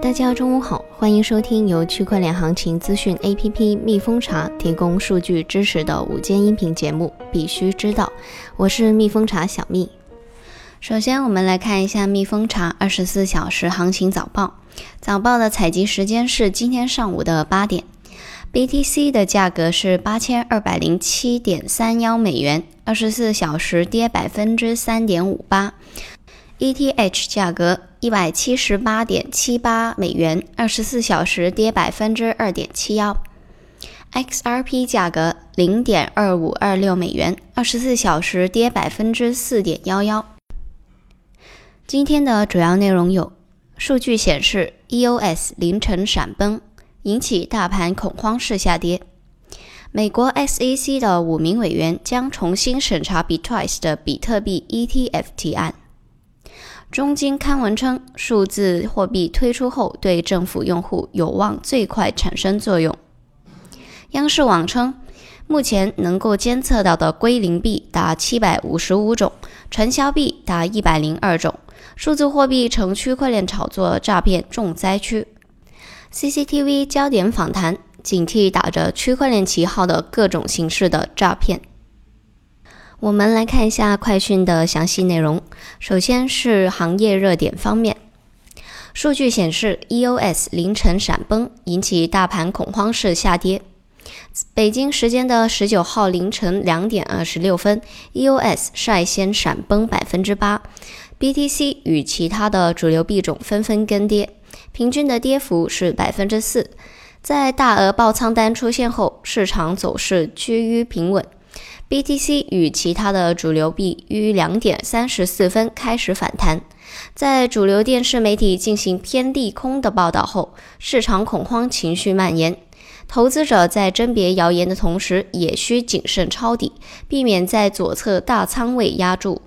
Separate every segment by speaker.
Speaker 1: 大家中午好，欢迎收听由区块链行情资讯 APP 蜜蜂茶提供数据支持的午间音频节目，必须知道。我是蜜蜂茶小蜜。首先，我们来看一下蜜蜂茶二十四小时行情早报。早报的采集时间是今天上午的八点。BTC 的价格是八千二百零七点三幺美元，二十四小时跌百分之三点五八。ETH 价格一百七十八点七八美元，二十四小时跌百分之二点七幺。XRP 价格零点二五二六美元，二十四小时跌百分之四点幺幺。今天的主要内容有：数据显示，EOS 凌晨闪崩，引起大盘恐慌式下跌；美国 SEC 的五名委员将重新审查 Bitwise 的比特币 ETF 提案。中金刊文称，数字货币推出后对政府用户有望最快产生作用。央视网称，目前能够监测到的归零币达七百五十五种，传销币达一百零二种，数字货币成区块链炒作诈骗重灾区。CCTV 焦点访谈，警惕打着区块链旗号的各种形式的诈骗。我们来看一下快讯的详细内容。首先是行业热点方面，数据显示，EOS 凌晨闪崩，引起大盘恐慌式下跌。北京时间的十九号凌晨两点二十六分，EOS 率先闪崩百分之八，BTC 与其他的主流币种纷纷跟跌，平均的跌幅是百分之四。在大额爆仓单出现后，市场走势趋于平稳。BTC 与其他的主流币于两点三十四分开始反弹，在主流电视媒体进行偏利空的报道后，市场恐慌情绪蔓延，投资者在甄别谣言的同时，也需谨慎抄底，避免在左侧大仓位压住。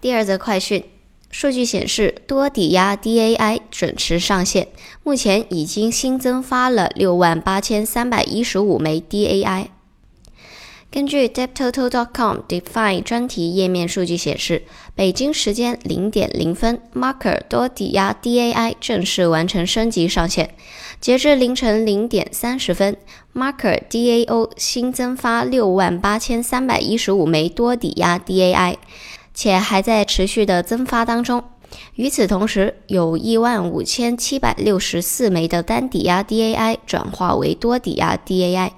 Speaker 1: 第二则快讯，数据显示，多抵押 DAI 准时上线，目前已经新增发了六万八千三百一十五枚 DAI。根据 DebTotal.com Define 专题页面数据显示，北京时间零点零分，Marker 多抵押 DAI 正式完成升级上线。截至凌晨零点三十分，Marker DAO 新增发六万八千三百一十五枚多抵押 DAI，且还在持续的增发当中。与此同时，有一万五千七百六十四枚的单抵押 DAI 转化为多抵押 DAI。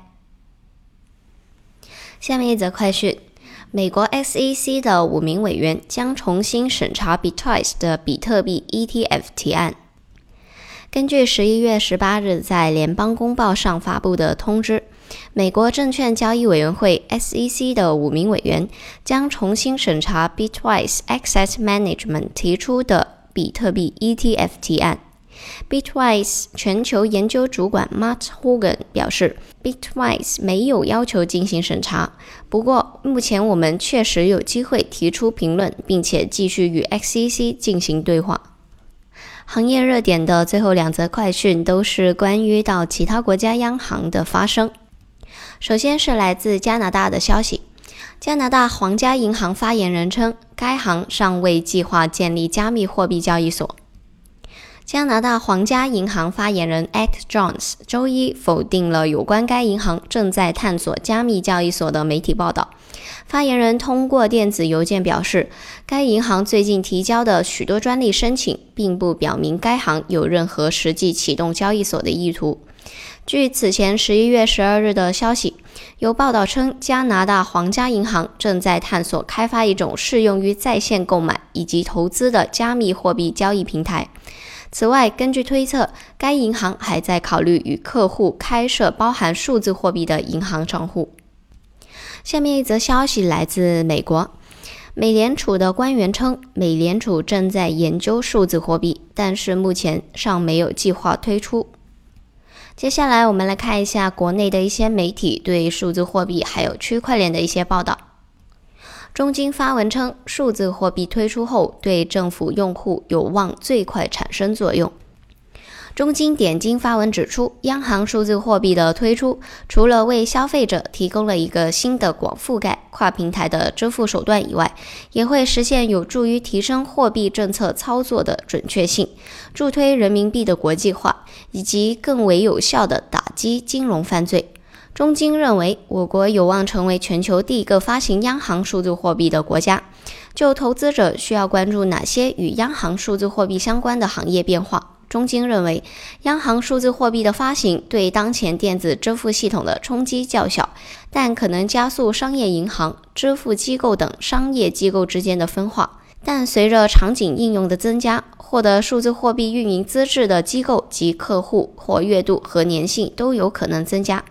Speaker 1: 下面一则快讯：美国 SEC 的五名委员将重新审查 Bitwise 的比特币 ETF 提案。根据十一月十八日在联邦公报上发布的通知，美国证券交易委员会 SEC 的五名委员将重新审查 Bitwise Asset Management 提出的比特币 ETF 提案。Bitwise 全球研究主管 Matt Hogan 表示，Bitwise 没有要求进行审查。不过，目前我们确实有机会提出评论，并且继续与 XCC 进行对话。行业热点的最后两则快讯都是关于到其他国家央行的发声。首先是来自加拿大的消息，加拿大皇家银行发言人称，该行尚未计划建立加密货币交易所。加拿大皇家银行发言人 Act Jones 周一否定了有关该银行正在探索加密交易所的媒体报道。发言人通过电子邮件表示，该银行最近提交的许多专利申请并不表明该行有任何实际启动交易所的意图。据此前十一月十二日的消息，有报道称，加拿大皇家银行正在探索开发一种适用于在线购买以及投资的加密货币交易平台。此外，根据推测，该银行还在考虑与客户开设包含数字货币的银行账户。下面一则消息来自美国，美联储的官员称，美联储正在研究数字货币，但是目前尚没有计划推出。接下来，我们来看一下国内的一些媒体对数字货币还有区块链的一些报道。中金发文称，数字货币推出后对政府用户有望最快产生作用。中金点金发文指出，央行数字货币的推出，除了为消费者提供了一个新的广覆盖、跨平台的支付手段以外，也会实现有助于提升货币政策操作的准确性，助推人民币的国际化，以及更为有效的打击金融犯罪。中金认为，我国有望成为全球第一个发行央行数字货币的国家。就投资者需要关注哪些与央行数字货币相关的行业变化？中金认为，央行数字货币的发行对当前电子支付系统的冲击较小，但可能加速商业银行、支付机构等商业机构之间的分化。但随着场景应用的增加，获得数字货币运营资质的机构及客户活跃度和粘性都有可能增加。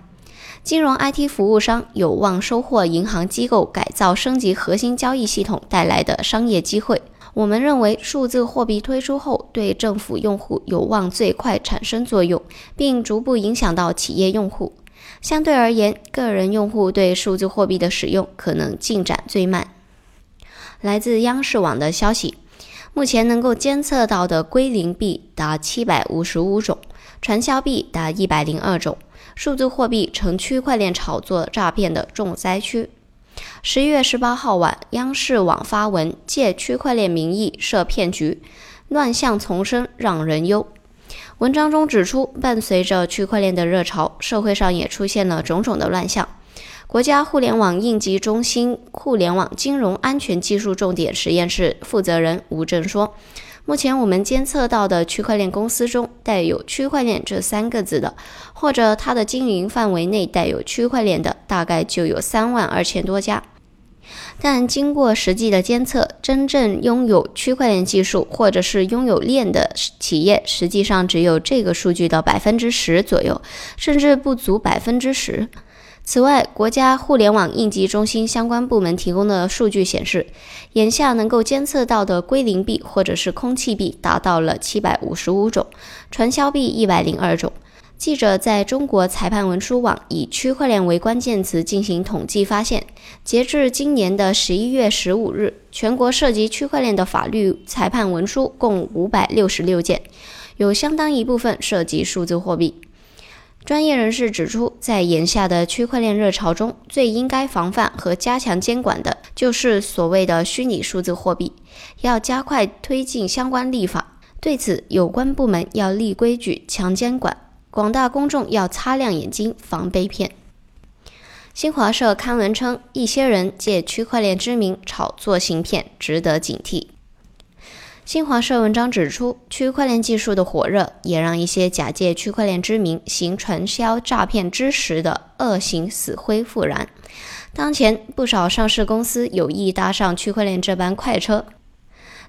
Speaker 1: 金融 IT 服务商有望收获银行机构改造升级核心交易系统带来的商业机会。我们认为，数字货币推出后，对政府用户有望最快产生作用，并逐步影响到企业用户。相对而言，个人用户对数字货币的使用可能进展最慢。来自央视网的消息，目前能够监测到的归零币达七百五十五种，传销币达一百零二种，数字货币成区块链炒作诈骗的重灾区。十一月十八号晚，央视网发文借区块链名义设骗局，乱象丛生，让人忧。文章中指出，伴随着区块链的热潮，社会上也出现了种种的乱象。国家互联网应急中心互联网金融安全技术重点实验室负责人吴正说。目前我们监测到的区块链公司中，带有“区块链”这三个字的，或者它的经营范围内带有区块链的，大概就有三万二千多家。但经过实际的监测，真正拥有区块链技术或者是拥有链的企业，实际上只有这个数据的百分之十左右，甚至不足百分之十。此外，国家互联网应急中心相关部门提供的数据显示，眼下能够监测到的归零币或者是空气币达到了七百五十五种，传销币一百零二种。记者在中国裁判文书网以“区块链”为关键词进行统计，发现，截至今年的十一月十五日，全国涉及区块链的法律裁判文书共五百六十六件，有相当一部分涉及数字货币。专业人士指出，在眼下的区块链热潮中，最应该防范和加强监管的，就是所谓的虚拟数字货币，要加快推进相关立法。对此，有关部门要立规矩、强监管，广大公众要擦亮眼睛，防被骗。新华社刊文称，一些人借区块链之名炒作行骗，值得警惕。新华社文章指出，区块链技术的火热，也让一些假借区块链之名行传销诈骗之实的恶行死灰复燃。当前，不少上市公司有意搭上区块链这班快车。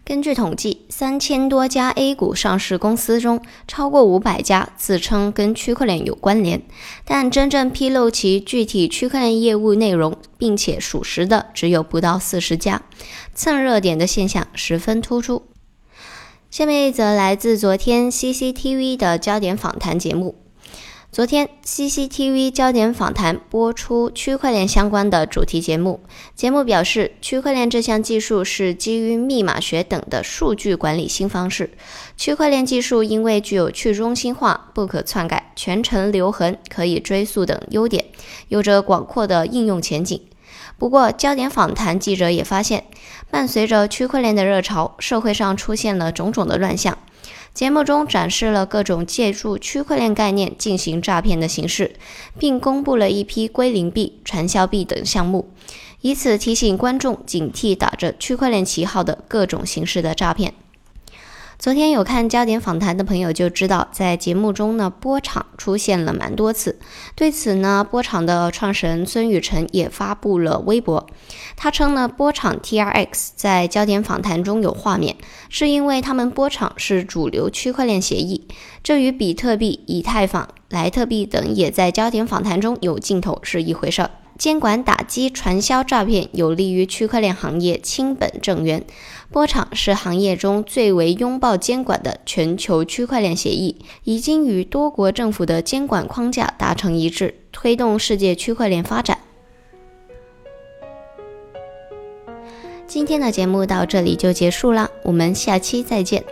Speaker 1: 根据统计，三千多家 A 股上市公司中，超过五百家自称跟区块链有关联，但真正披露其具体区块链业务内容并且属实的，只有不到四十家。蹭热点的现象十分突出。下面一则来自昨天 CCTV 的焦点访谈节目。昨天 CCTV 焦点访谈播出区块链相关的主题节目。节目表示，区块链这项技术是基于密码学等的数据管理新方式。区块链技术因为具有去中心化、不可篡改、全程留痕、可以追溯等优点，有着广阔的应用前景。不过，焦点访谈记者也发现，伴随着区块链的热潮，社会上出现了种种的乱象。节目中展示了各种借助区块链概念进行诈骗的形式，并公布了一批归零币、传销币等项目，以此提醒观众警惕打着区块链旗号的各种形式的诈骗。昨天有看焦点访谈的朋友就知道，在节目中呢，波场出现了蛮多次。对此呢，波场的创始人孙宇晨也发布了微博，他称呢，波场 TRX 在焦点访谈中有画面，是因为他们波场是主流区块链协议，这与比特币、以太坊、莱特币等也在焦点访谈中有镜头是一回事儿。监管打击传销诈骗，有利于区块链行业清本正源。波场是行业中最为拥抱监管的全球区块链协议，已经与多国政府的监管框架达成一致，推动世界区块链发展。今天的节目到这里就结束了，我们下期再见。